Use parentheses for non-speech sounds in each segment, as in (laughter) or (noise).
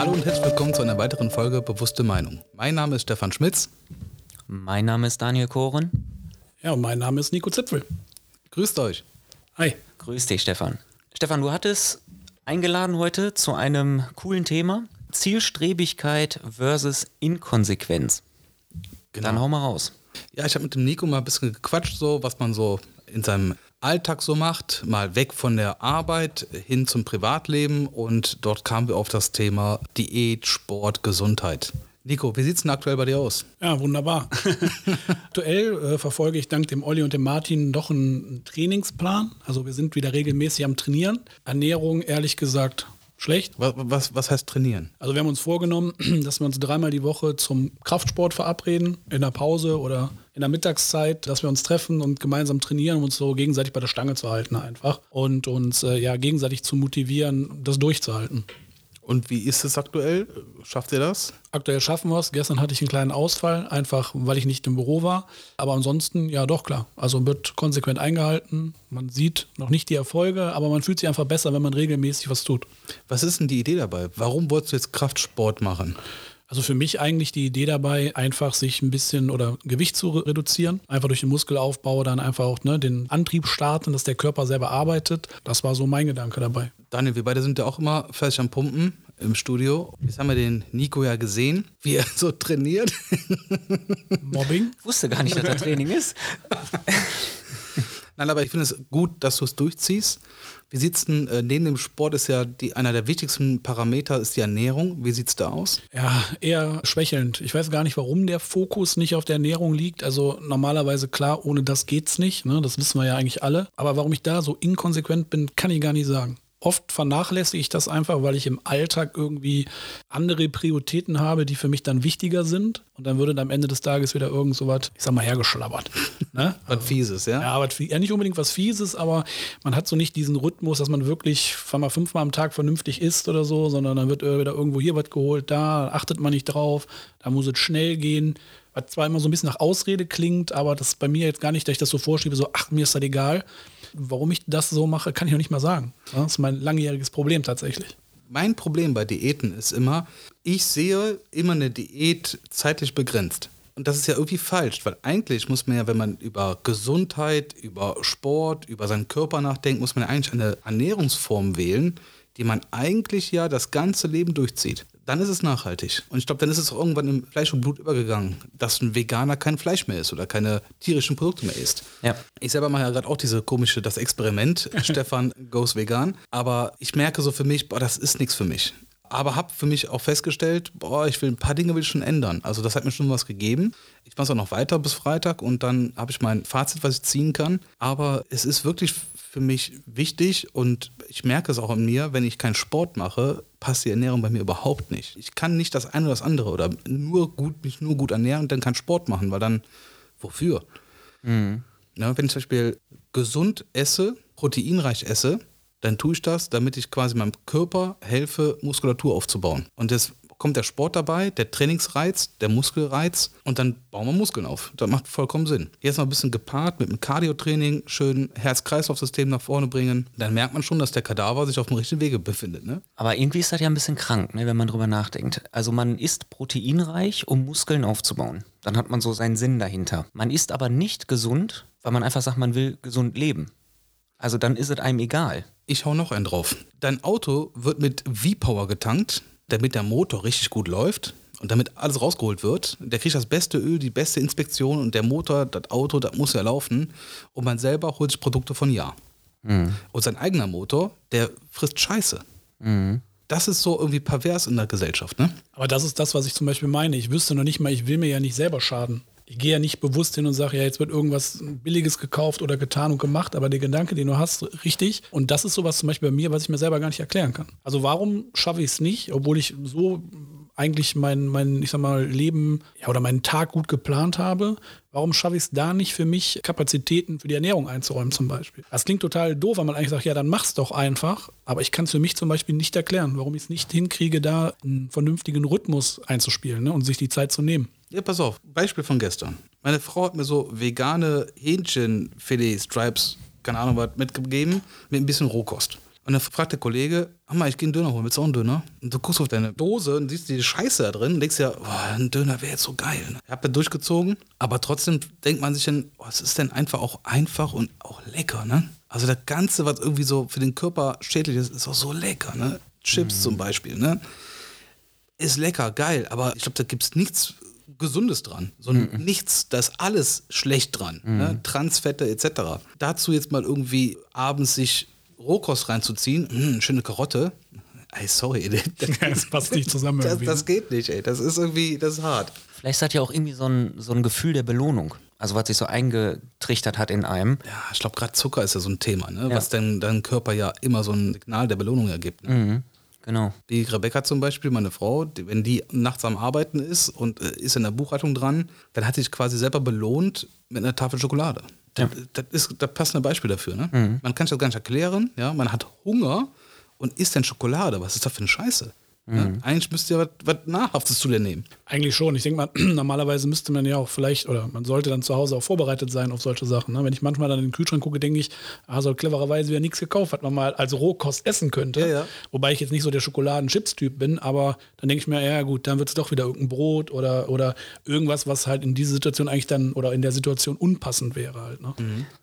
Hallo und herzlich willkommen zu einer weiteren Folge Bewusste Meinung. Mein Name ist Stefan Schmitz. Mein Name ist Daniel Koren. Ja, und mein Name ist Nico Zipfel. Grüßt euch. Hi. Grüß dich, Stefan. Stefan, du hattest eingeladen heute zu einem coolen Thema. Zielstrebigkeit versus Inkonsequenz. Genau. Dann hau mal raus. Ja, ich habe mit dem Nico mal ein bisschen gequatscht, so was man so in seinem Alltag so macht, mal weg von der Arbeit hin zum Privatleben und dort kamen wir auf das Thema Diät, Sport, Gesundheit. Nico, wie sieht es denn aktuell bei dir aus? Ja, wunderbar. (laughs) Aktuell äh, verfolge ich dank dem Olli und dem Martin doch einen Trainingsplan. Also wir sind wieder regelmäßig am Trainieren. Ernährung, ehrlich gesagt, schlecht. Was, was, was heißt trainieren? Also wir haben uns vorgenommen, (clears throat) dass wir uns dreimal die Woche zum Kraftsport verabreden, in der Pause oder in der Mittagszeit, dass wir uns treffen und gemeinsam trainieren, um uns so gegenseitig bei der Stange zu halten einfach und uns äh, ja gegenseitig zu motivieren, das durchzuhalten. Und wie ist es aktuell? Schafft ihr das? Aktuell schaffen wir es. Gestern hatte ich einen kleinen Ausfall, einfach weil ich nicht im Büro war. Aber ansonsten, ja doch klar. Also wird konsequent eingehalten. Man sieht noch nicht die Erfolge, aber man fühlt sich einfach besser, wenn man regelmäßig was tut. Was ist denn die Idee dabei? Warum wolltest du jetzt Kraftsport machen? Also für mich eigentlich die Idee dabei, einfach sich ein bisschen oder Gewicht zu re- reduzieren. Einfach durch den Muskelaufbau dann einfach auch ne, den Antrieb starten, dass der Körper selber arbeitet. Das war so mein Gedanke dabei. Daniel, wir beide sind ja auch immer fleißig am Pumpen im Studio. Jetzt haben wir den Nico ja gesehen, wie er (laughs) so trainiert. Mobbing? Ich wusste gar nicht, dass das Training ist. (laughs) Nein, aber ich finde es gut, dass du es durchziehst. Wie sieht's denn, äh, neben dem Sport ist ja die, einer der wichtigsten Parameter ist die Ernährung. Wie sieht's da aus? Ja, eher schwächelnd. Ich weiß gar nicht, warum der Fokus nicht auf der Ernährung liegt. Also normalerweise klar, ohne das geht's nicht. Ne? Das wissen wir ja eigentlich alle. Aber warum ich da so inkonsequent bin, kann ich gar nicht sagen. Oft vernachlässige ich das einfach, weil ich im Alltag irgendwie andere Prioritäten habe, die für mich dann wichtiger sind. Und dann würde dann am Ende des Tages wieder irgend so was, ich sag mal, hergeschlabbert. (laughs) Ne? Was Fieses, ja? Ja, aber ja, nicht unbedingt was Fieses, aber man hat so nicht diesen Rhythmus, dass man wirklich wir mal, fünfmal am Tag vernünftig isst oder so, sondern dann wird wieder irgendwo hier was geholt, da achtet man nicht drauf, da muss es schnell gehen. Was zwar immer so ein bisschen nach Ausrede klingt, aber das ist bei mir jetzt gar nicht, dass ich das so vorschiebe, so, ach, mir ist das egal. Warum ich das so mache, kann ich noch nicht mal sagen. Das ist mein langjähriges Problem tatsächlich. Mein Problem bei Diäten ist immer, ich sehe immer eine Diät zeitlich begrenzt. Und das ist ja irgendwie falsch, weil eigentlich muss man ja, wenn man über Gesundheit, über Sport, über seinen Körper nachdenkt, muss man ja eigentlich eine Ernährungsform wählen, die man eigentlich ja das ganze Leben durchzieht. Dann ist es nachhaltig. Und ich glaube, dann ist es auch irgendwann im Fleisch und Blut übergegangen, dass ein Veganer kein Fleisch mehr isst oder keine tierischen Produkte mehr isst. Ja. Ich selber mache ja gerade auch diese komische, das Experiment, (laughs) Stefan goes vegan. Aber ich merke so für mich, boah, das ist nichts für mich. Aber habe für mich auch festgestellt, boah, ich will ein paar Dinge will ich schon ändern. Also das hat mir schon was gegeben. Ich mache es auch noch weiter bis Freitag und dann habe ich mein Fazit, was ich ziehen kann. Aber es ist wirklich für mich wichtig und ich merke es auch an mir, wenn ich keinen Sport mache, passt die Ernährung bei mir überhaupt nicht. Ich kann nicht das eine oder das andere oder nur gut, mich nur gut ernähren und dann keinen Sport machen, weil dann, wofür? Ja, wenn ich zum Beispiel gesund esse, proteinreich esse, dann tue ich das, damit ich quasi meinem Körper helfe, Muskulatur aufzubauen. Und jetzt kommt der Sport dabei, der Trainingsreiz, der Muskelreiz und dann bauen wir Muskeln auf. Das macht vollkommen Sinn. Jetzt noch ein bisschen gepaart mit einem Cardio-Training, schön Herz-Kreislauf-System nach vorne bringen. Dann merkt man schon, dass der Kadaver sich auf dem richtigen Wege befindet. Ne? Aber irgendwie ist das ja ein bisschen krank, ne, wenn man drüber nachdenkt. Also man isst proteinreich, um Muskeln aufzubauen. Dann hat man so seinen Sinn dahinter. Man isst aber nicht gesund, weil man einfach sagt, man will gesund leben. Also dann ist es einem egal. Ich hau noch einen drauf. Dein Auto wird mit V-Power getankt, damit der Motor richtig gut läuft und damit alles rausgeholt wird. Der kriegt das beste Öl, die beste Inspektion und der Motor, das Auto, das muss ja laufen. Und man selber holt sich Produkte von Ja. Und sein eigener Motor, der frisst Scheiße. Das ist so irgendwie pervers in der Gesellschaft, ne? Aber das ist das, was ich zum Beispiel meine. Ich wüsste noch nicht mal, ich will mir ja nicht selber schaden. Ich gehe ja nicht bewusst hin und sage, ja, jetzt wird irgendwas Billiges gekauft oder getan und gemacht, aber der Gedanke, den du hast, richtig. Und das ist sowas zum Beispiel bei mir, was ich mir selber gar nicht erklären kann. Also warum schaffe ich es nicht, obwohl ich so eigentlich mein, mein, ich sag mal, Leben ja, oder meinen Tag gut geplant habe, warum schaffe ich es da nicht für mich, Kapazitäten für die Ernährung einzuräumen zum Beispiel? Das klingt total doof, weil man eigentlich sagt, ja, dann mach's doch einfach. Aber ich kann es für mich zum Beispiel nicht erklären, warum ich es nicht hinkriege, da einen vernünftigen Rhythmus einzuspielen ne, und sich die Zeit zu nehmen. Ja, pass auf, Beispiel von gestern. Meine Frau hat mir so vegane Hähnchenfilet-Stripes, keine Ahnung was, mitgegeben, mit ein bisschen Rohkost. Und dann fragt der Kollege, Hammer, ich gehe einen Döner holen, willst du auch einen Döner? Und du guckst auf deine Dose und siehst die Scheiße da drin und denkst ja, boah, ein Döner wäre jetzt so geil. Ne? Ich hab da durchgezogen, aber trotzdem denkt man sich dann, oh, es ist denn einfach auch einfach und auch lecker, ne? Also das Ganze, was irgendwie so für den Körper schädlich ist, ist auch so lecker, ne? Chips Mhm. zum Beispiel, ne? Ist lecker, geil, aber ich glaube, da gibt es nichts Gesundes dran, sondern Mhm. nichts, da ist alles schlecht dran. Ne? Transfette etc. Dazu jetzt mal irgendwie abends sich Rohkost reinzuziehen, hm, schöne Karotte. Ey, sorry, (laughs) das, Das passt nicht zusammen das, irgendwie. das ne? geht nicht, ey. Das ist irgendwie, das ist hart. Vielleicht das ja auch irgendwie so ein, so ein Gefühl der Belohnung. Also was sich so eingetrichtert hat in einem. Ja, ich glaube, gerade Zucker ist ja so ein Thema, ne? Ja. was dein, dein Körper ja immer so ein Signal der Belohnung ergibt. Ne? Mhm. Genau. Wie Rebecca zum Beispiel, meine Frau, die, wenn die nachts am Arbeiten ist und äh, ist in der Buchhaltung dran, dann hat sie sich quasi selber belohnt mit einer Tafel Schokolade. Das, das ist das passende Beispiel dafür. Ne? Man kann sich das gar nicht erklären. Ja? Man hat Hunger und isst dann Schokolade. Was ist das für eine Scheiße? Ja? Eigentlich müsst ihr was, was Nahrhaftes zu dir nehmen. Eigentlich schon. Ich denke mal, (clears throat) normalerweise müsste man ja auch vielleicht, oder man sollte dann zu Hause auch vorbereitet sein auf solche Sachen. Ne? Wenn ich manchmal dann in den Kühlschrank gucke, denke ich, ah, so clevererweise wieder nichts gekauft, was man mal als Rohkost essen könnte. Ja, ja. Wobei ich jetzt nicht so der Schokoladen-Chips-Typ bin, aber dann denke ich mir, ja gut, dann wird es doch wieder irgendein Brot oder, oder irgendwas, was halt in diese Situation eigentlich dann oder in der Situation unpassend wäre halt. Ne?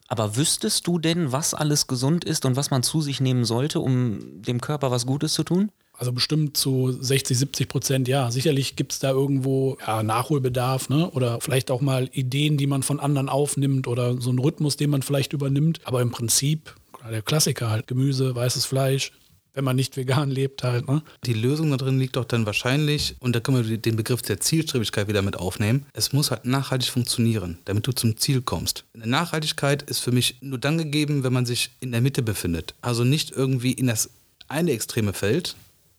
Aber wüsstest du denn, was alles gesund ist und was man zu sich nehmen sollte, um dem Körper was Gutes zu tun? Also bestimmt zu 60, 70 Prozent, ja. Sicherlich gibt es da irgendwo ja, Nachholbedarf, ne? Oder vielleicht auch mal Ideen, die man von anderen aufnimmt oder so einen Rhythmus, den man vielleicht übernimmt. Aber im Prinzip, der Klassiker halt, Gemüse, weißes Fleisch, wenn man nicht vegan lebt halt, ne? Die Lösung da drin liegt doch dann wahrscheinlich, und da können wir den Begriff der Zielstrebigkeit wieder mit aufnehmen, es muss halt nachhaltig funktionieren, damit du zum Ziel kommst. Eine Nachhaltigkeit ist für mich nur dann gegeben, wenn man sich in der Mitte befindet. Also nicht irgendwie in das eine Extreme fällt,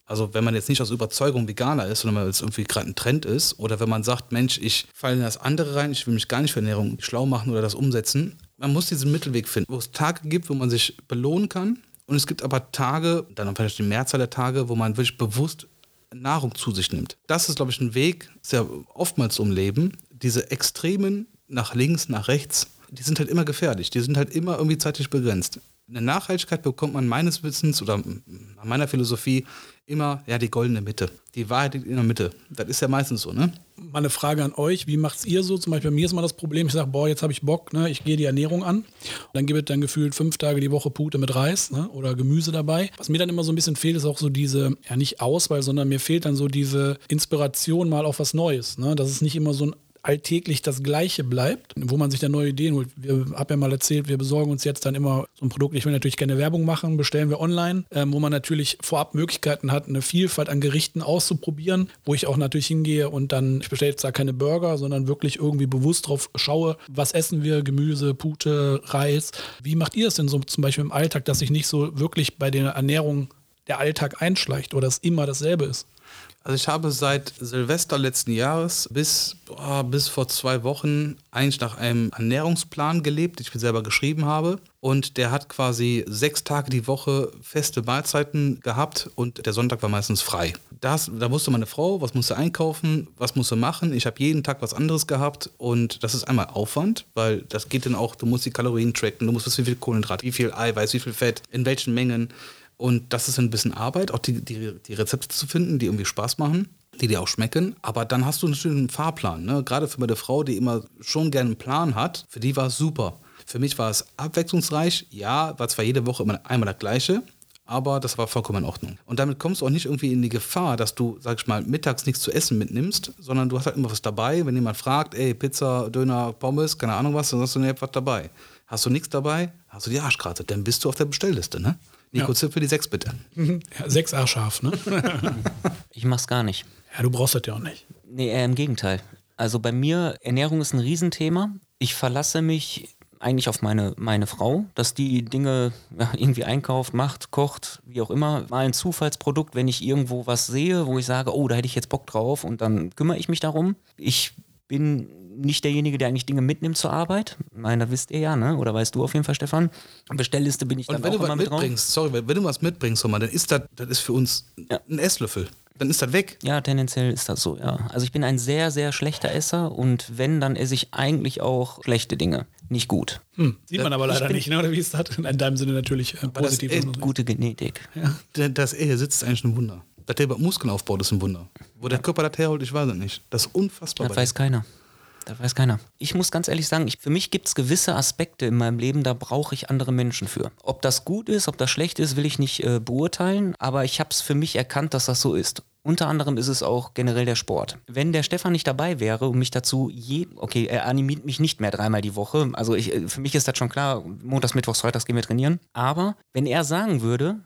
also wenn man jetzt nicht aus Überzeugung Veganer ist, sondern weil es irgendwie gerade ein Trend ist, oder wenn man sagt, Mensch, ich falle in das andere rein, ich will mich gar nicht für Ernährung schlau machen oder das umsetzen. Man muss diesen Mittelweg finden, wo es Tage gibt, wo man sich belohnen kann. Und es gibt aber Tage, dann vielleicht die Mehrzahl der Tage, wo man wirklich bewusst Nahrung zu sich nimmt. Das ist, glaube ich, ein Weg, ja oftmals so Leben, diese Extremen nach links, nach rechts, die sind halt immer gefährlich, die sind halt immer irgendwie zeitlich begrenzt. Eine Nachhaltigkeit bekommt man meines Wissens oder meiner Philosophie immer ja die goldene Mitte. Die Wahrheit in der Mitte. Das ist ja meistens so, ne? Mal Frage an euch, wie macht's ihr so? Zum Beispiel bei mir ist mal das Problem, ich sage, boah, jetzt habe ich Bock, ne? ich gehe die Ernährung an. Dann gibt es dann gefühlt fünf Tage die Woche Pute mit Reis ne? oder Gemüse dabei. Was mir dann immer so ein bisschen fehlt, ist auch so diese, ja nicht Auswahl, sondern mir fehlt dann so diese Inspiration mal auf was Neues. Ne? Dass es nicht immer so ein alltäglich das Gleiche bleibt, wo man sich dann neue Ideen holt. Wir haben ja mal erzählt, wir besorgen uns jetzt dann immer so ein Produkt. Ich will natürlich keine Werbung machen, bestellen wir online, ähm, wo man natürlich vorab Möglichkeiten hat, eine Vielfalt an Gerichten auszuprobieren, wo ich auch natürlich hingehe und dann, ich bestelle jetzt da keine Burger, sondern wirklich irgendwie bewusst drauf schaue, was essen wir, Gemüse, Pute, Reis. Wie macht ihr es denn so zum Beispiel im Alltag, dass sich nicht so wirklich bei der Ernährung der Alltag einschleicht oder es immer dasselbe ist? Also ich habe seit Silvester letzten Jahres bis, boah, bis vor zwei Wochen eigentlich nach einem Ernährungsplan gelebt, den ich mir selber geschrieben habe. Und der hat quasi sechs Tage die Woche feste Mahlzeiten gehabt und der Sonntag war meistens frei. Das, da wusste meine Frau, was musste einkaufen, was musste machen. Ich habe jeden Tag was anderes gehabt und das ist einmal Aufwand, weil das geht dann auch, du musst die Kalorien tracken, du musst wissen, wie viel Kohlenhydrat, wie viel Eiweiß, wie viel Fett, in welchen Mengen. Und das ist ein bisschen Arbeit, auch die, die, die Rezepte zu finden, die irgendwie Spaß machen, die dir auch schmecken. Aber dann hast du natürlich einen Fahrplan. Ne? Gerade für meine Frau, die immer schon gerne einen Plan hat, für die war es super. Für mich war es abwechslungsreich. Ja, war zwar jede Woche immer einmal das Gleiche, aber das war vollkommen in Ordnung. Und damit kommst du auch nicht irgendwie in die Gefahr, dass du, sag ich mal, mittags nichts zu essen mitnimmst, sondern du hast halt immer was dabei. Wenn jemand fragt, ey, Pizza, Döner, Pommes, keine Ahnung was, dann sagst du, ne, was dabei. Hast du nichts dabei, hast du die Arschkarte, dann bist du auf der Bestellliste, ne? Nico Ja. Zipfel, die sechs bitte. Ja, sechs A scharf, ne? (laughs) Ich mach's gar nicht. ja, du brauchst das ja auch nicht. Nee, eher im Gegenteil. Also bei mir, Ernährung ist ein Riesenthema. Ich verlasse mich eigentlich auf meine, meine Frau, dass die Dinge ja, irgendwie einkauft, macht, kocht, wie auch immer. Mal ein Zufallsprodukt, wenn ich irgendwo was sehe, wo ich sage, oh, da hätte ich jetzt Bock drauf und dann kümmere ich mich darum. Ich bin nicht derjenige, der eigentlich Dinge mitnimmt zur Arbeit. Ich meine, das wisst ihr ja, ne? Oder weißt du auf jeden Fall, Stefan? Bestellliste bin ich dann Und wenn auch du was immer mit drauf. mitbringst, sorry, wenn du was mitbringst, Roman, dann ist das, das ist für uns Ja. ein Esslöffel. Dann ist das weg. Ja, tendenziell ist das so, ja. Also ich bin ein sehr, sehr schlechter Esser und wenn, dann esse ich eigentlich auch schlechte Dinge. nicht gut. Hm, sieht man aber Ich leider nicht, ne? oder wie ist das? In deinem Sinne natürlich äh, positiv. und so. Gute Genetik. Dass er hier sitzt, ist eigentlich ein Wunder. Dass der Muskeln aufbaut, ist ein Wunder. Wo der Körper das herholt, ich weiß es nicht. Das ist unfassbar. Das weiß keiner. Das weiß keiner. Ich muss ganz ehrlich sagen, ich, für mich gibt es gewisse Aspekte in meinem Leben, da brauche ich andere Menschen für. Ob das gut ist, ob das schlecht ist, will ich nicht äh, beurteilen, aber ich habe es für mich erkannt, dass das so ist. Unter anderem ist es auch generell der Sport. Wenn der Stefan nicht dabei wäre und mich dazu je, okay, er animiert mich nicht mehr dreimal die Woche. Also ich, äh, für mich ist das schon klar, montags, mittwochs, freitags gehen wir trainieren. Aber wenn er sagen würde,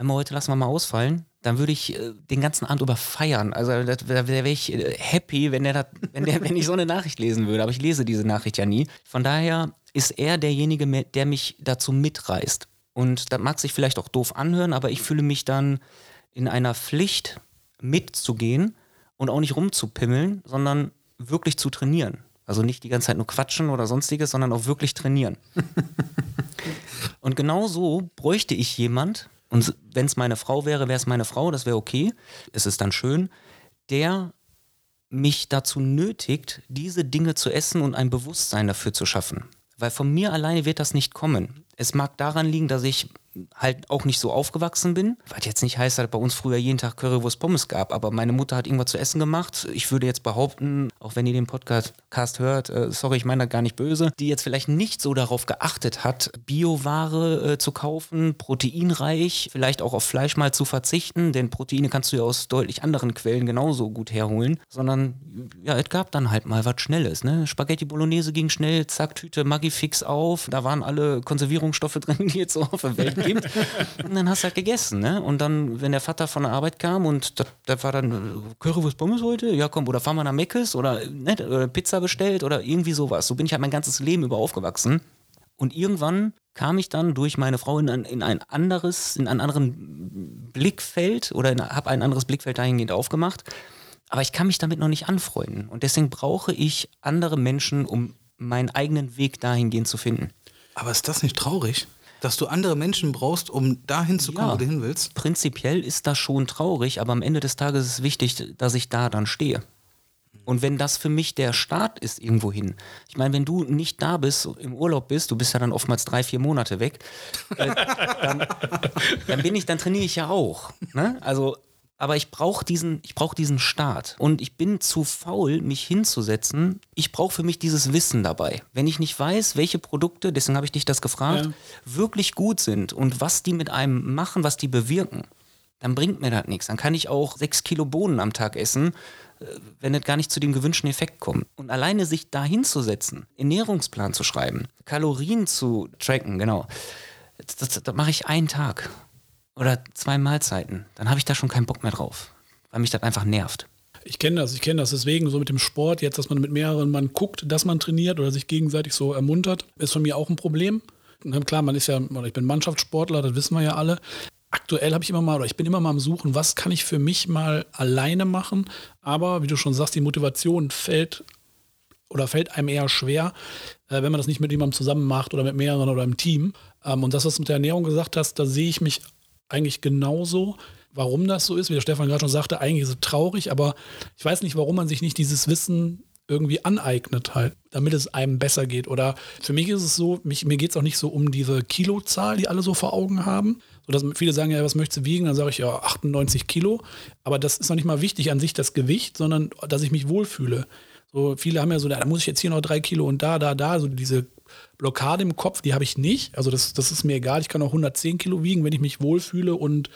heute lassen wir mal ausfallen, dann würde ich äh, den ganzen Abend über feiern. Also da da wäre ich äh, happy, wenn, der dat, wenn, der, wenn ich so eine Nachricht lesen würde. Aber ich lese diese Nachricht ja nie. Von daher ist er derjenige, der mich dazu mitreißt. Und das mag sich vielleicht auch doof anhören, aber ich fühle mich dann in einer Pflicht mitzugehen und auch nicht rumzupimmeln, sondern wirklich zu trainieren. Also nicht die ganze Zeit nur quatschen oder sonstiges, sondern auch wirklich trainieren. (laughs) Und genau so bräuchte ich jemand, und wenn es meine Frau wäre, wäre es meine Frau, das wäre okay, es ist dann schön, der mich dazu nötigt, diese Dinge zu essen und ein Bewusstsein dafür zu schaffen. Weil von mir alleine wird das nicht kommen. Es mag daran liegen, dass ich halt auch nicht so aufgewachsen bin. Was jetzt nicht heißt, dass bei uns früher jeden Tag Currywurst Pommes gab, aber meine Mutter hat irgendwas zu essen gemacht. Ich würde jetzt behaupten, auch wenn ihr den Podcast Cast hört, äh, sorry, ich meine das gar nicht böse, die jetzt vielleicht nicht so darauf geachtet hat, Bioware äh, zu kaufen, proteinreich, vielleicht auch auf Fleisch mal zu verzichten, denn Proteine kannst du ja aus deutlich anderen Quellen genauso gut herholen, sondern ja, es gab dann halt mal was Schnelles. Ne? Spaghetti Bolognese ging schnell, zack, Tüte Maggi fix auf, da waren alle Konservierungsstoffe (laughs) drin, die jetzt so auf der Welt gibt. Und dann hast du halt gegessen. Ne? Und dann, wenn der Vater von der Arbeit kam und das war dann äh, Currywurst Pommes heute, ja komm, oder fahren wir nach Meckes oder, ne, oder Pizza bestellt oder irgendwie sowas. So bin ich halt mein ganzes Leben über aufgewachsen. Und irgendwann kam ich dann durch meine Frau in ein, in ein anderes, in einen anderen Blickfeld oder habe ein anderes Blickfeld dahingehend aufgemacht. Aber ich kann mich damit noch nicht anfreunden. Und deswegen brauche ich andere Menschen, um meinen eigenen Weg dahingehend zu finden. Aber ist das nicht traurig? Dass du andere Menschen brauchst, um dahin zu kommen, Ja. wo du hin willst? Prinzipiell ist das schon traurig, aber am Ende des Tages ist es wichtig, dass ich da dann stehe. Und wenn das für mich der Start ist irgendwohin, ich meine, wenn du nicht da bist, im Urlaub bist, du bist ja dann oftmals drei, vier Monate weg, äh, dann, dann bin ich, dann trainiere ich ja auch. Ne? Also, aber ich brauche diesen, ich brauche diesen Start. Und ich bin zu faul, mich hinzusetzen. Ich brauche für mich dieses Wissen dabei. Wenn ich nicht weiß, welche Produkte, deswegen habe ich dich das gefragt, Ja. wirklich gut sind und was die mit einem machen, was die bewirken, dann bringt mir das nichts. Dann kann ich auch sechs Kilo Bohnen am Tag essen, äh, wenn es gar nicht zu dem gewünschten Effekt kommt. Und alleine sich da hinzusetzen, Ernährungsplan zu schreiben, Kalorien zu tracken, genau, das, das, das mache ich einen Tag oder zwei Mahlzeiten. Dann habe ich da schon keinen Bock mehr drauf, weil mich das einfach nervt. Ich kenne das, ich kenne das. Deswegen so mit dem Sport, jetzt, dass man mit mehreren Mann guckt, dass man trainiert oder sich gegenseitig so ermuntert, ist von mir auch ein Problem. Klar, man ist ja, ich bin Mannschaftssportler, das wissen wir ja alle. Aktuell habe ich immer mal, oder ich bin immer mal am Suchen, was kann ich für mich mal alleine machen. Aber wie du schon sagst, die Motivation fällt oder fällt einem eher schwer, äh, wenn man das nicht mit jemandem zusammen macht oder mit mehreren oder im Team. Ähm, und das, was du mit der Ernährung gesagt hast, da sehe ich mich eigentlich genauso. Warum das so ist, wie der Stefan gerade schon sagte, eigentlich es traurig, aber ich weiß nicht, warum man sich nicht dieses Wissen irgendwie aneignet halt, damit es einem besser geht. Oder für mich ist es so, mich, mir geht es auch nicht so um diese Kilozahl, die alle so vor Augen haben. So dass viele sagen, ja, was möchtest du wiegen? Dann sage ich ja 98 Kilo. Aber das ist noch nicht mal wichtig an sich das Gewicht, sondern dass ich mich wohlfühle. So, viele haben ja so, da muss ich jetzt hier noch drei Kilo und da, da, da. So diese Blockade im Kopf, die habe ich nicht. Also das, das ist mir egal. Ich kann auch 110 Kilo wiegen, wenn ich mich wohlfühle und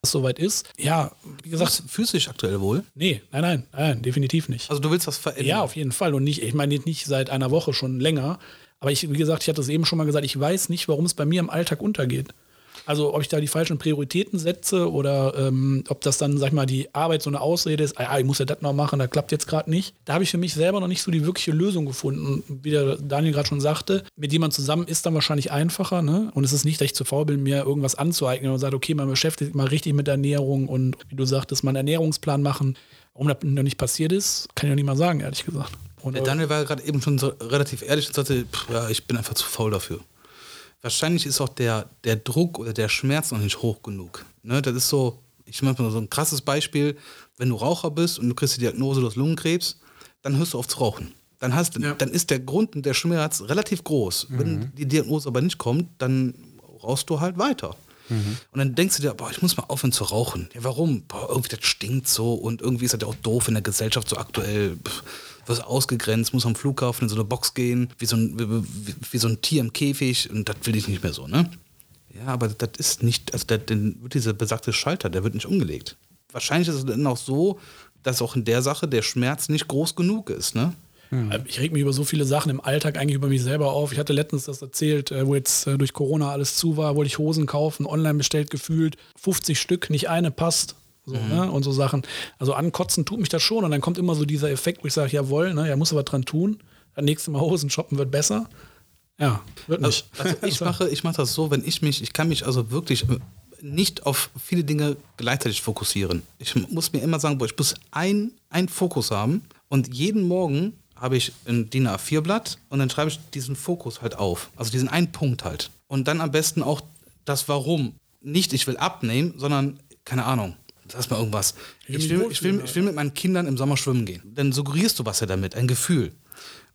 es soweit ist. Ja, wie gesagt, Fühlst, fühlst du dich aktuell wohl? nee, nein, nein, nein, definitiv nicht. Also du willst was verändern? Ja, auf jeden Fall. Und nicht, ich meine jetzt nicht seit einer Woche, schon länger. Aber ich, wie gesagt, ich hatte es eben schon mal gesagt, ich weiß nicht, warum es bei mir im Alltag untergeht. Also ob ich da die falschen Prioritäten setze oder ähm, ob das dann, sag ich mal, die Arbeit so eine Ausrede ist, ah, ich muss ja das noch machen, das klappt jetzt gerade nicht. Da habe ich für mich selber noch nicht so die wirkliche Lösung gefunden. Wie der Daniel gerade schon sagte, mit jemand zusammen ist dann wahrscheinlich einfacher. Ne? Und es ist nicht, dass ich zu faul bin, mir irgendwas anzueignen und sage, okay, man beschäftigt sich mal richtig mit Ernährung und wie du sagtest, mal einen Ernährungsplan machen. Warum das noch nicht passiert ist, kann ich noch nicht mal sagen, ehrlich gesagt. Und, Der Daniel war gerade eben schon so relativ ehrlich und sagte, pff, ja, ich bin einfach zu faul dafür. Wahrscheinlich ist auch der, der Druck oder der Schmerz noch nicht hoch genug. Ne, das ist so, ich mache mal so ein krasses Beispiel, wenn du Raucher bist und du kriegst die Diagnose, du hast Lungenkrebs, dann hörst du auf zu rauchen. dann, hast, Ja. dann ist der Grund und der Schmerz relativ groß. Wenn die Diagnose aber nicht kommt, dann rauchst du halt weiter. Und dann denkst du dir, boah, ich muss mal aufhören zu rauchen. Ja, warum? Boah, irgendwie das stinkt so und irgendwie ist das ja auch doof in der Gesellschaft so aktuell. Pff, wirst ausgegrenzt, muss am Flughafen in so eine Box gehen, wie so ein, wie, wie, wie so ein Tier im Käfig und das will ich nicht mehr so, ne? Ja, aber das ist nicht, also der, den wird dieser besagte Schalter, der wird nicht umgelegt. Wahrscheinlich ist es dann auch so, dass auch in der Sache der Schmerz nicht groß genug ist, ne? Ich reg mich über so viele Sachen im Alltag eigentlich über mich selber auf. Ich hatte letztens das erzählt, äh, wo jetzt äh, durch Corona alles zu war, wollte ich Hosen kaufen, online bestellt gefühlt, 50 Stück, nicht eine passt. So, ne? Und so Sachen. Also ankotzen tut mich das schon. Und dann kommt immer so dieser Effekt, wo ich sage, jawohl, ne, ja, muss aber dran tun. Das nächste Mal Hosen shoppen wird besser. Ja, wird Also, nicht. also (laughs) ich mache, ich mache das so, wenn ich mich, ich kann mich also wirklich äh, nicht auf viele Dinge gleichzeitig fokussieren. Ich muss mir immer sagen, boah, ich muss ein, ein Fokus haben und jeden Morgen habe ich ein DIN A4-Blatt und dann schreibe ich diesen Fokus halt auf. Also diesen einen Punkt halt. Und dann am besten auch das Warum. Nicht, ich will abnehmen, sondern, keine Ahnung, sag mal irgendwas. Ich will, ich, will, ich will mit meinen Kindern im Sommer schwimmen gehen. Dann suggerierst du was ja damit, ein Gefühl.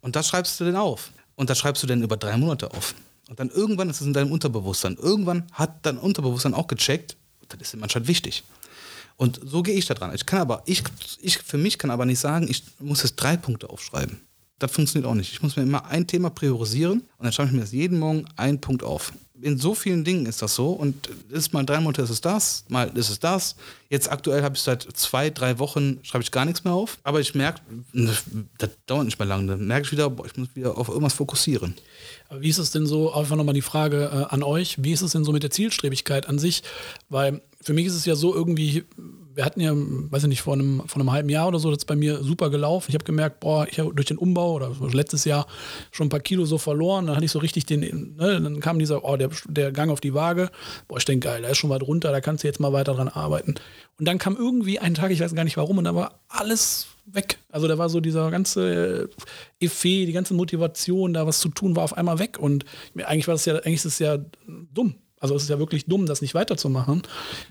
Und das schreibst du dann auf. Und das schreibst du dann über drei Monate auf. Und dann irgendwann ist es in deinem Unterbewusstsein. Irgendwann hat dein Unterbewusstsein auch gecheckt, das ist dem anscheinend wichtig. Und so gehe ich da dran. Ich kann aber, ich, ich für mich kann aber nicht sagen, ich muss jetzt drei Punkte aufschreiben. Das funktioniert auch nicht. Ich muss mir immer ein Thema priorisieren und dann schreibe ich mir das jeden Morgen einen Punkt auf. In so vielen Dingen ist das so und ist mal drei Monate ist es das, mal ist es das. Jetzt aktuell habe ich seit zwei, drei Wochen schreibe ich gar nichts mehr auf. Aber ich merke, das dauert nicht mehr lange. Dann merke ich wieder, boah, ich muss wieder auf irgendwas fokussieren. Wie ist es denn so, einfach nochmal die Frage äh, an euch, wie ist es denn so mit der Zielstrebigkeit an sich? Weil für mich ist es ja so irgendwie, wir hatten ja, weiß ich nicht, vor einem, vor einem halben Jahr oder so, das ist bei mir super gelaufen. Ich habe gemerkt, boah, ich habe durch den Umbau oder letztes Jahr schon ein paar Kilo so verloren. Dann hatte ich so richtig den, ne, dann kam dieser, oh, der, der Gang auf die Waage. Boah, ich denke, geil, da ist schon was runter, da kannst du jetzt mal weiter dran arbeiten. Und dann kam irgendwie ein Tag, ich weiß gar nicht warum, und da war alles weg. Also da war so dieser ganze äh, Effet, die ganze Motivation, da was zu tun, war auf einmal weg. Und eigentlich war das ja, eigentlich ist es ja dumm. Also es ist ja wirklich dumm, das nicht weiterzumachen.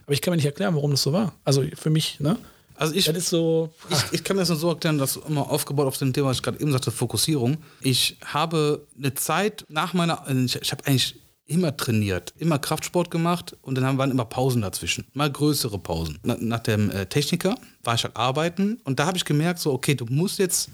Aber ich kann mir nicht erklären, warum das so war. Also für mich, ne? Also ich, so. Ich, ich kann mir das nur so erklären, dass immer aufgebaut auf dem Thema, was ich gerade eben sagte, Fokussierung. Ich habe eine Zeit nach meiner, ich, ich habe eigentlich immer trainiert, immer Kraftsport gemacht und dann haben- waren immer Pausen dazwischen, mal größere Pausen. Na, nach dem äh, Techniker war ich halt arbeiten und da habe ich gemerkt, so okay, du musst jetzt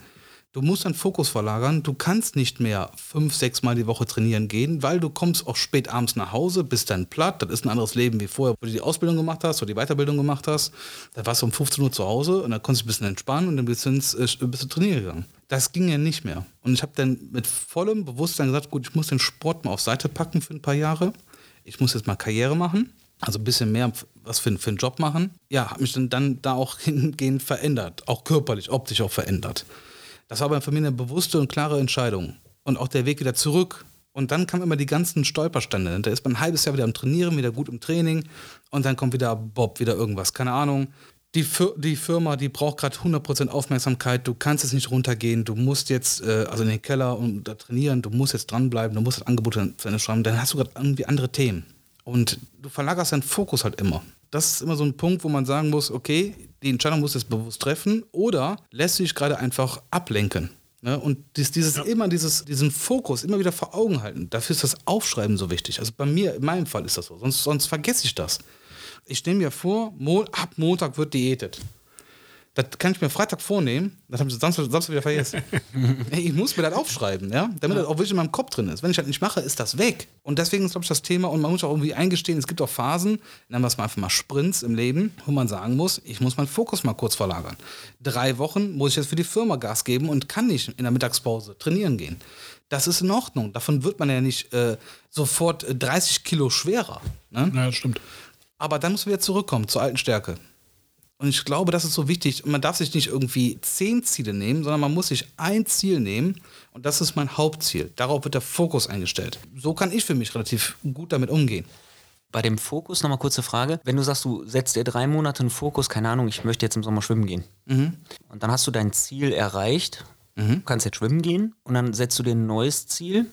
Du musst deinen Fokus verlagern. Du kannst nicht mehr fünf, sechs Mal die Woche trainieren gehen, weil du kommst auch spät abends nach Hause, bist dann platt. Das ist ein anderes Leben wie vorher, wo du die Ausbildung gemacht hast oder die Weiterbildung gemacht hast. Da warst du um 15 Uhr zu Hause und dann konntest du ein bisschen entspannen und dann bist du, ins, äh, bist du trainieren gegangen. Das ging ja nicht mehr. Und ich habe dann mit vollem Bewusstsein gesagt, gut, ich muss den Sport mal auf Seite packen für ein paar Jahre. Ich muss jetzt mal Karriere machen. Also ein bisschen mehr was für, für einen Job machen. Ja, habe mich dann, dann da auch (laughs) hingehend verändert. Auch körperlich, optisch auch verändert. Das war aber für mich eine bewusste und klare Entscheidung. Und auch der Weg wieder zurück. Und dann kamen immer die ganzen Stolperstände. Da ist man ein halbes Jahr wieder am Trainieren, wieder gut im Training. Und dann kommt wieder Bob, wieder irgendwas. Keine Ahnung. Die, die Firma, die braucht gerade 100% Aufmerksamkeit. Du kannst jetzt nicht runtergehen. Du musst jetzt äh, also in den Keller und da trainieren. Du musst jetzt dranbleiben. Du musst das Angebot zu Ende schreiben. Dann hast du gerade irgendwie andere Themen. Und du verlagerst deinen Fokus halt immer. Das ist immer so ein Punkt, wo man sagen muss, okay, die Entscheidung musst du jetzt bewusst treffen oder lässt du dich gerade einfach ablenken. Ne? Und dies, dieses immer dieses, diesen Fokus immer wieder vor Augen halten. Dafür ist das Aufschreiben so wichtig. Also bei mir, in meinem Fall ist das so. Sonst, sonst vergesse ich das. Ich nehme mir vor, Mo ab Montag wird diätet. Das kann ich mir Freitag vornehmen, das habe ich Samstag, Samstag wieder vergessen. (laughs) Ey, ich muss mir das aufschreiben, ja, damit das auch wirklich in meinem Kopf drin ist. Wenn ich das nicht mache, ist das weg. Und deswegen ist, glaube ich, das Thema, und man muss auch irgendwie eingestehen, es gibt auch Phasen, nennen wir es mal einfach mal Sprints im Leben, wo man sagen muss, ich muss meinen Fokus mal kurz verlagern. Drei Wochen muss ich jetzt für die Firma Gas geben und kann nicht in der Mittagspause trainieren gehen. Das ist in Ordnung. Davon wird man ja nicht äh, sofort äh, 30 Kilo schwerer. Ne? Ja, das stimmt. Aber dann muss man wieder zurückkommen zur alten Stärke. Und ich glaube, das ist so wichtig. Und man darf sich nicht irgendwie zehn Ziele nehmen, sondern man muss sich ein Ziel nehmen. Und das ist mein Hauptziel. Darauf wird der Fokus eingestellt. So kann ich für mich relativ gut damit umgehen. Bei dem Fokus nochmal kurze Frage. Wenn du sagst, du setzt dir drei Monate einen Fokus, keine Ahnung, ich möchte jetzt im Sommer schwimmen gehen. Und dann hast du dein Ziel erreicht, du kannst jetzt schwimmen gehen und dann setzt du dir ein neues Ziel,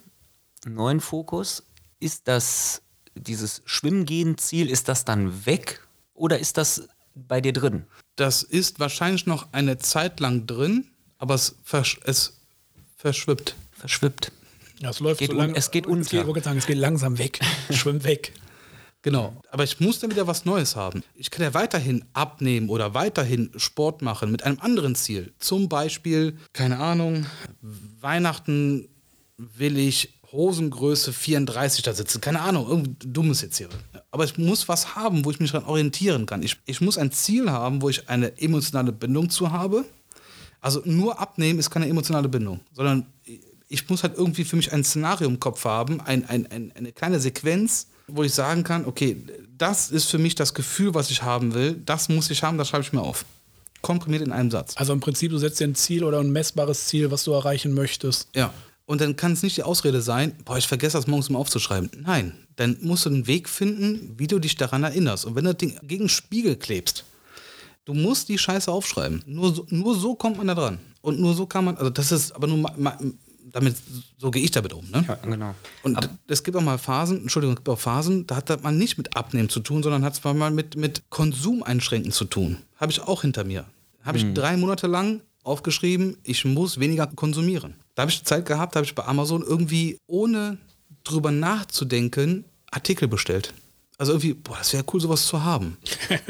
einen neuen Fokus. Ist das, dieses Schwimmgehen-Ziel, ist das dann weg oder ist das bei dir drin? Das ist wahrscheinlich noch eine Zeit lang drin, aber es, versch es Verschwippt. verschwippt. Ja, es läuft Geht so lang, es geht Es geht, unter. ich wollte sagen, es geht langsam weg. (laughs) Schwimmt weg. Genau. Aber ich muss dann wieder was Neues haben. Ich kann ja weiterhin abnehmen oder weiterhin Sport machen mit einem anderen Ziel. Zum Beispiel, keine Ahnung, Weihnachten will ich Hosengröße 34 da sitzen. Keine Ahnung, irgendwas Dummes jetzt hier. Aber ich muss was haben, wo ich mich daran orientieren kann. Ich, ich muss ein Ziel haben, wo ich eine emotionale Bindung zu habe. Also nur abnehmen ist keine emotionale Bindung, sondern ich muss halt irgendwie für mich ein Szenario im Kopf haben, ein, ein, ein, eine kleine Sequenz, wo ich sagen kann, okay, das ist für mich das Gefühl, was ich haben will, das muss ich haben, das schreibe ich mir auf. Komprimiert in einem Satz. Also im Prinzip, du setzt dir ein Ziel oder ein messbares Ziel, was du erreichen möchtest. Ja. Und dann kann es nicht die Ausrede sein, boah, ich vergesse das morgens mal aufzuschreiben. Nein, dann musst du einen Weg finden, wie du dich daran erinnerst. Und wenn du das Ding gegen den Spiegel klebst, du musst die Scheiße aufschreiben. Nur so, nur so kommt man da dran. Und nur so kann man, also das ist aber nur, ma, ma, damit, so gehe ich damit um. Ne? Ja, genau. Und es gibt auch mal Phasen, Entschuldigung, es gibt auch Phasen, da hat das man nicht mit Abnehmen zu tun, sondern hat es mal mit, mit Konsumeinschränken zu tun. Habe ich auch hinter mir. Habe ich drei Monate lang aufgeschrieben, ich muss weniger konsumieren. Da habe ich Zeit gehabt, habe ich bei Amazon irgendwie, ohne drüber nachzudenken, Artikel bestellt. Also irgendwie, boah, das wäre cool, sowas zu haben.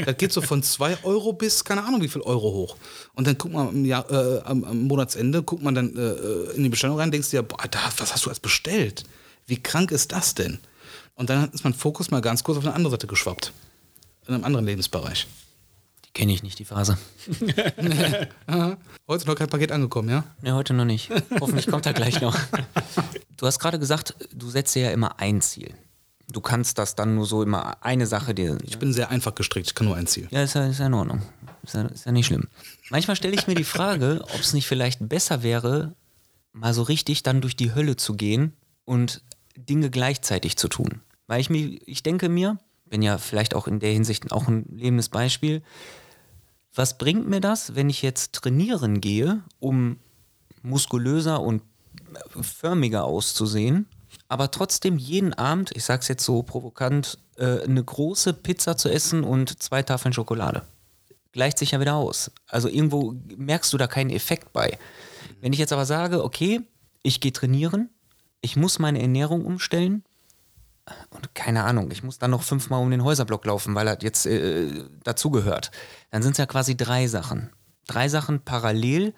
Das geht so von 2 Euro bis, keine Ahnung, wie viel Euro hoch. Und dann guckt man am, Jahr, äh, am, am Monatsende, guckt man dann äh, in die Bestellung rein, denkst dir, boah, da, was hast du als bestellt? Wie krank ist das denn? Und dann ist mein Fokus mal ganz kurz auf eine andere Seite geschwappt. In einem anderen Lebensbereich. Kenne ich nicht, die Phase. (laughs) Heute ist noch kein Paket angekommen, ja? Ne, heute noch nicht. Hoffentlich kommt er gleich noch. Du hast gerade gesagt, du setzt dir ja immer ein Ziel. Du kannst das dann nur so immer eine Sache dir. Ich bin sehr einfach gestrickt, ich kann nur ein Ziel. Ja, ist ja, ist ja in Ordnung. Ist ja, ist ja nicht schlimm. Manchmal stelle ich mir die Frage, ob es nicht vielleicht besser wäre, mal so richtig dann durch die Hölle zu gehen und Dinge gleichzeitig zu tun. Weil ich mir, ich denke mir, bin ja vielleicht auch in der Hinsicht auch ein lebendes Beispiel, was bringt mir das, wenn ich jetzt trainieren gehe, um muskulöser und förmiger auszusehen, aber trotzdem jeden Abend, ich sag's jetzt so provokant, äh, eine große Pizza zu essen und zwei Tafeln Schokolade. Gleicht sich ja wieder aus. Also irgendwo merkst du da keinen Effekt bei. Wenn ich jetzt aber sage, okay, ich gehe trainieren, ich muss meine Ernährung umstellen, und keine Ahnung, ich muss dann noch fünfmal um den Häuserblock laufen, weil er jetzt äh, dazugehört. Dann sind es ja quasi drei Sachen. Drei Sachen parallel,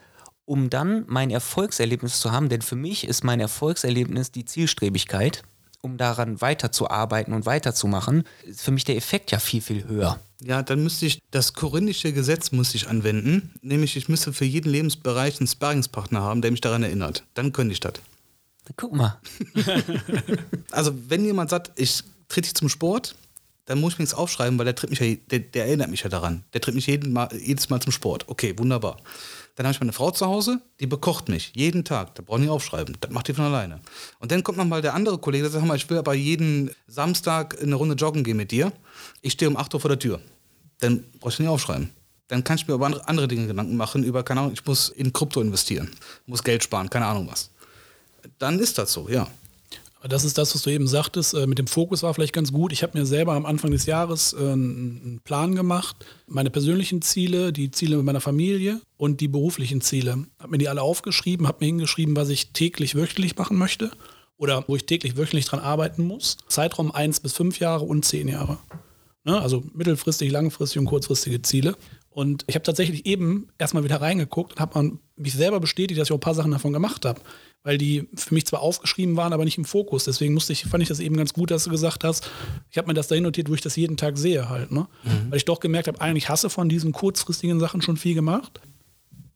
um dann mein Erfolgserlebnis zu haben. Denn für mich ist mein Erfolgserlebnis die Zielstrebigkeit, um daran weiterzuarbeiten und weiterzumachen. Ist für mich der Effekt ja viel, viel höher. Ja, dann müsste ich das korinthische Gesetz müsste ich anwenden, nämlich ich müsste für jeden Lebensbereich einen Sparringspartner haben, der mich daran erinnert. Dann könnte ich das. Guck mal. (laughs) Also wenn jemand sagt, ich trete dich zum Sport, dann muss ich mir nichts aufschreiben, weil der tritt mich ja, der, der erinnert mich ja daran. Der tritt mich jeden mal, jedes Mal zum Sport. Okay, wunderbar. Dann habe ich meine Frau zu Hause, die bekocht mich jeden Tag. Da brauche ich nicht aufschreiben. Das macht die von alleine. Und dann kommt noch mal der andere Kollege, der sagt, mal, ich will aber jeden Samstag eine Runde joggen gehen mit dir. Ich stehe um 8 Uhr vor der Tür. Dann brauche ich nicht aufschreiben. Dann kann ich mir über andere Dinge Gedanken machen, über, keine Ahnung, ich muss in Krypto investieren, muss Geld sparen, keine Ahnung was. Dann ist das so, ja. Das ist das, was du eben sagtest. äh, Mit dem Fokus war vielleicht ganz gut. Ich habe mir selber am Anfang des Jahres äh, einen Plan gemacht. Meine persönlichen Ziele, die Ziele mit meiner Familie und die beruflichen Ziele. Habe mir die alle aufgeschrieben, habe mir hingeschrieben, was ich täglich, wöchentlich machen möchte. Oder wo ich täglich, wöchentlich dran arbeiten muss. Zeitraum 1 bis 5 Jahre und 10 Jahre. Ne? Also mittelfristig, langfristig und kurzfristige Ziele. Und ich habe tatsächlich eben erstmal wieder reingeguckt und habe mich selber bestätigt, dass ich auch ein paar Sachen davon gemacht habe. Weil die für mich zwar aufgeschrieben waren, aber nicht im Fokus. Deswegen musste ich, fand ich das eben ganz gut, dass du gesagt hast, ich habe mir das dahin notiert, wo ich das jeden Tag sehe halt. Ne? Weil ich doch gemerkt habe, eigentlich hasse von diesen kurzfristigen Sachen schon viel gemacht.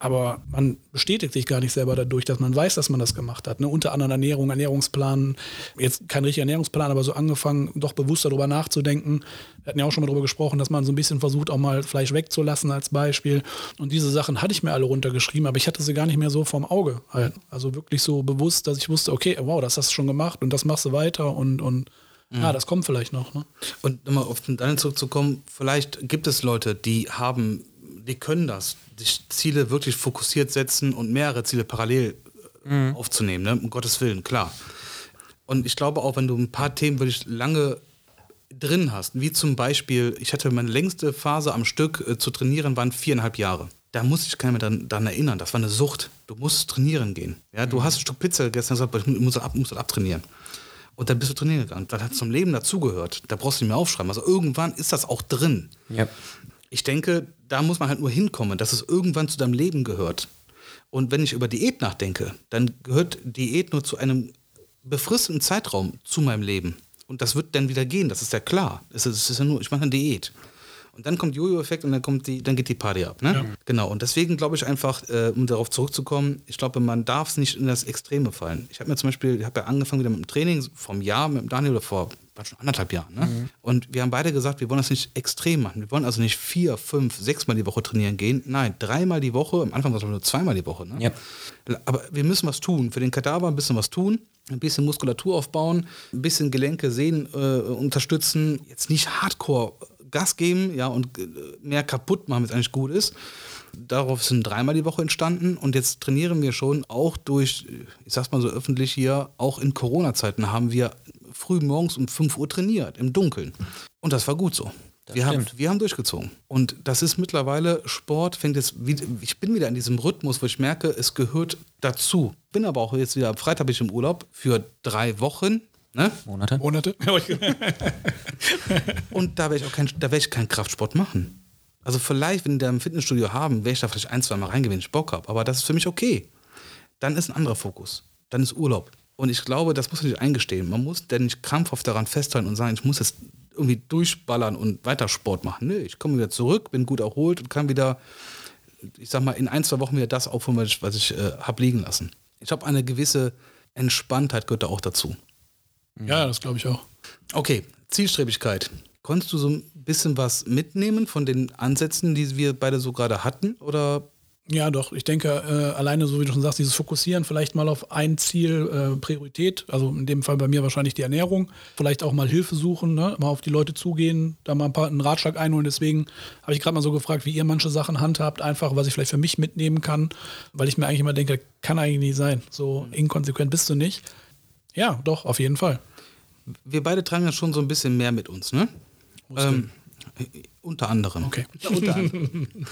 Aber man bestätigt sich gar nicht selber dadurch, dass man weiß, dass man das gemacht hat. Ne? Unter anderem Ernährung, Ernährungsplan, jetzt kein richtiger Ernährungsplan, aber so angefangen, doch bewusster darüber nachzudenken. Wir hatten ja auch schon mal darüber gesprochen, dass man so ein bisschen versucht, auch mal Fleisch wegzulassen als Beispiel. Und diese Sachen hatte ich mir alle runtergeschrieben, aber ich hatte sie gar nicht mehr so vorm Auge halt. Also wirklich so bewusst, dass ich wusste, okay, wow, das hast du schon gemacht und das machst du weiter und, und ja, das kommt vielleicht noch. Ne? Und nochmal auf den Daniel zurückzukommen, vielleicht gibt es Leute, die haben, die können das, sich Ziele wirklich fokussiert setzen und mehrere Ziele parallel äh, aufzunehmen, ne? um Gottes Willen, klar. Und ich glaube auch, wenn du ein paar Themen wirklich lange drin hast, wie zum Beispiel, ich hatte meine längste Phase am Stück äh, zu trainieren, waren viereinhalb Jahre. da muss ich keiner mehr daran, daran erinnern. Das war eine Sucht. Du musst trainieren gehen. Ja, du hast ein Stück Pizza und gesagt, ich muss ab, muss das abtrainieren. Und dann bist du trainieren gegangen. Das hat zum Leben dazugehört. Da brauchst du nicht mehr aufschreiben. Also irgendwann ist das auch drin. Ja. Ich denke, da muss man halt nur hinkommen, dass es irgendwann zu deinem Leben gehört. Und wenn ich über Diät nachdenke, dann gehört Diät nur zu einem befristeten Zeitraum zu meinem Leben. Und das wird dann wieder gehen, das ist ja klar. Es ist, es ist ja nur, ich mache eine Diät. Und dann kommt Jojo-Effekt und dann kommt die, dann geht die Party ab. Ne? Genau. Und deswegen glaube ich einfach, äh, um darauf zurückzukommen, ich glaube, man darf es nicht in das Extreme fallen. Ich habe mir zum Beispiel, ich habe ja angefangen wieder mit dem Training vom Jahr mit dem Daniel oder vor war schon anderthalb Jahren. Ne? Und wir haben beide gesagt, wir wollen das nicht extrem machen. Wir wollen also nicht vier, fünf, sechsmal die Woche trainieren gehen. Nein, dreimal die Woche. Am Anfang war es nur zweimal die Woche. Ne? Ja. Aber wir müssen was tun. Für den Kadaver ein bisschen was tun. Ein bisschen Muskulatur aufbauen, ein bisschen Gelenke, Sehnen äh, unterstützen. Jetzt nicht hardcore Gas geben ja, und äh, mehr kaputt machen, wenn es eigentlich gut ist. Darauf sind dreimal die Woche entstanden und jetzt trainieren wir schon auch durch, ich sag's mal so öffentlich hier, auch in Corona-Zeiten haben wir früh morgens um 5 Uhr trainiert, im Dunkeln. Und das war gut so. Wir haben, wir haben durchgezogen. Und das ist mittlerweile, Sport fängt jetzt wieder, ich bin wieder in diesem Rhythmus, wo ich merke, es gehört dazu. Bin aber auch jetzt wieder, am Freitag bin ich im Urlaub für drei Wochen. Ne? Monate. Monate. (laughs) Und da werde ich auch kein, da werde ich keinen Kraftsport machen. Also vielleicht, wenn die da im Fitnessstudio haben, werde ich da vielleicht ein, zwei Mal reingehen, wenn ich Bock habe. Aber das ist für mich okay. Dann ist ein anderer Fokus. Dann ist Urlaub. Und ich glaube, das muss man sich eingestehen. Man muss denn nicht krampfhaft daran festhalten und sagen, ich muss jetzt irgendwie durchballern und weiter Sport machen. Nö, ich komme wieder zurück, bin gut erholt und kann wieder, ich sag mal, in ein, zwei Wochen wieder das aufholen, was ich, was ich äh, habe liegen lassen. Ich habe eine gewisse Entspanntheit gehört da auch dazu. ja, das glaube ich auch. Okay, Zielstrebigkeit. Konntest du so ein bisschen was mitnehmen von den Ansätzen, die wir beide so gerade hatten? Oder Ja, doch. Ich denke, äh, alleine, so wie du schon sagst, dieses Fokussieren vielleicht mal auf ein Ziel, äh, Priorität, also in dem Fall bei mir wahrscheinlich die Ernährung, vielleicht auch mal Hilfe suchen, ne? mal auf die Leute zugehen, da mal ein paar, einen Ratschlag einholen. Deswegen habe ich gerade mal so gefragt, wie ihr manche Sachen handhabt, einfach, was ich vielleicht für mich mitnehmen kann, weil ich mir eigentlich immer denke, kann eigentlich nicht sein. So inkonsequent bist du nicht. Ja, doch, auf jeden Fall. wir beide tragen ja schon so ein bisschen mehr mit uns, ne? Ähm, äh, unter anderem. Okay. (laughs) Unter anderem. (laughs)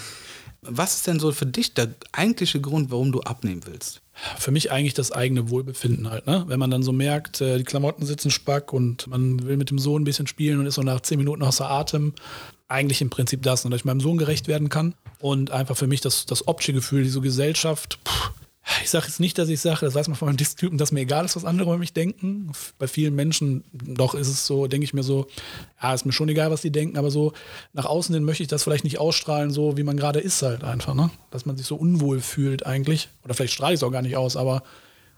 Was ist denn so für dich der eigentliche Grund, warum du abnehmen willst? für mich eigentlich das eigene Wohlbefinden halt. Ne? Wenn man dann so merkt, äh, die Klamotten sitzen spack und man will mit dem Sohn ein bisschen spielen und ist so nach zehn Minuten außer Atem. Eigentlich im Prinzip das, und dass ich meinem Sohn gerecht werden kann. Und einfach für mich das, das optische Gefühl, diese Gesellschaft. Pff, ich sage jetzt nicht, dass ich sage, das weiß man von meinen Disktypen, dass mir egal ist, was andere über mich denken. Bei vielen Menschen doch ist es so, denke ich mir so, ja, ist mir schon egal, was die denken, aber so nach außen hin möchte ich das vielleicht nicht ausstrahlen, so wie man gerade ist halt einfach, ne? Dass man sich so unwohl fühlt eigentlich. Oder vielleicht strahle ich es auch gar nicht aus, aber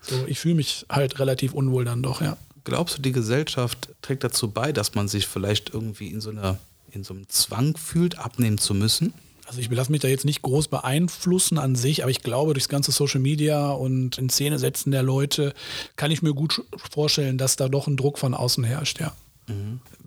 so, ich fühle mich halt relativ unwohl dann doch, ja. Glaubst du, die Gesellschaft trägt dazu bei, dass man sich vielleicht irgendwie in so einer in so einem Zwang fühlt, abnehmen zu müssen? Also ich lasse mich da jetzt nicht groß beeinflussen an sich, aber ich glaube, durchs ganze Social Media und in Szene setzen der Leute kann ich mir gut vorstellen, dass da doch ein Druck von außen herrscht, ja.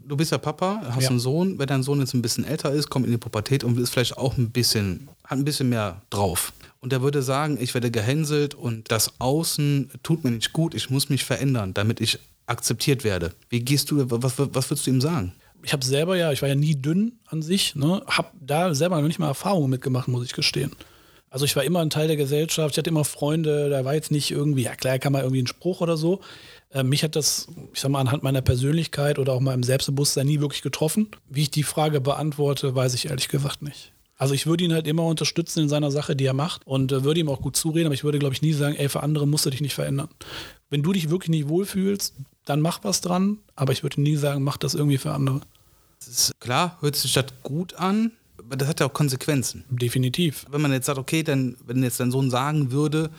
Du bist ja Papa, hast Ja. einen Sohn. Wenn dein Sohn jetzt ein bisschen älter ist, kommt in die Pubertät und ist vielleicht auch ein bisschen, hat ein bisschen mehr drauf. Und der würde sagen, ich werde gehänselt und das Außen tut mir nicht gut, ich muss mich verändern, damit ich akzeptiert werde. Wie gehst du, was, was würdest du ihm sagen? Ich habe selber ja, ich war ja nie dünn an sich, ne, habe da selber noch nicht mal Erfahrungen mitgemacht, muss ich gestehen. Also ich war immer ein Teil der Gesellschaft, ich hatte immer Freunde, da war jetzt nicht irgendwie, ja klar, kann man irgendwie einen Spruch oder so. Äh, mich hat das, ich sag mal, anhand meiner Persönlichkeit oder auch meinem Selbstbewusstsein nie wirklich getroffen. Wie ich die Frage beantworte, weiß ich ehrlich gesagt nicht. Also ich würde ihn halt immer unterstützen in seiner Sache, die er macht und äh, würde ihm auch gut zureden, aber ich würde, glaube ich, nie sagen, ey, für andere musst du dich nicht verändern. Wenn du dich wirklich nicht wohlfühlst, dann mach was dran, aber ich würde nie sagen, mach das irgendwie für andere. Ist, klar, hört sich das gut an, aber das hat ja auch Konsequenzen. Definitiv. Wenn man jetzt sagt, okay, dann, wenn jetzt dein Sohn sagen würde,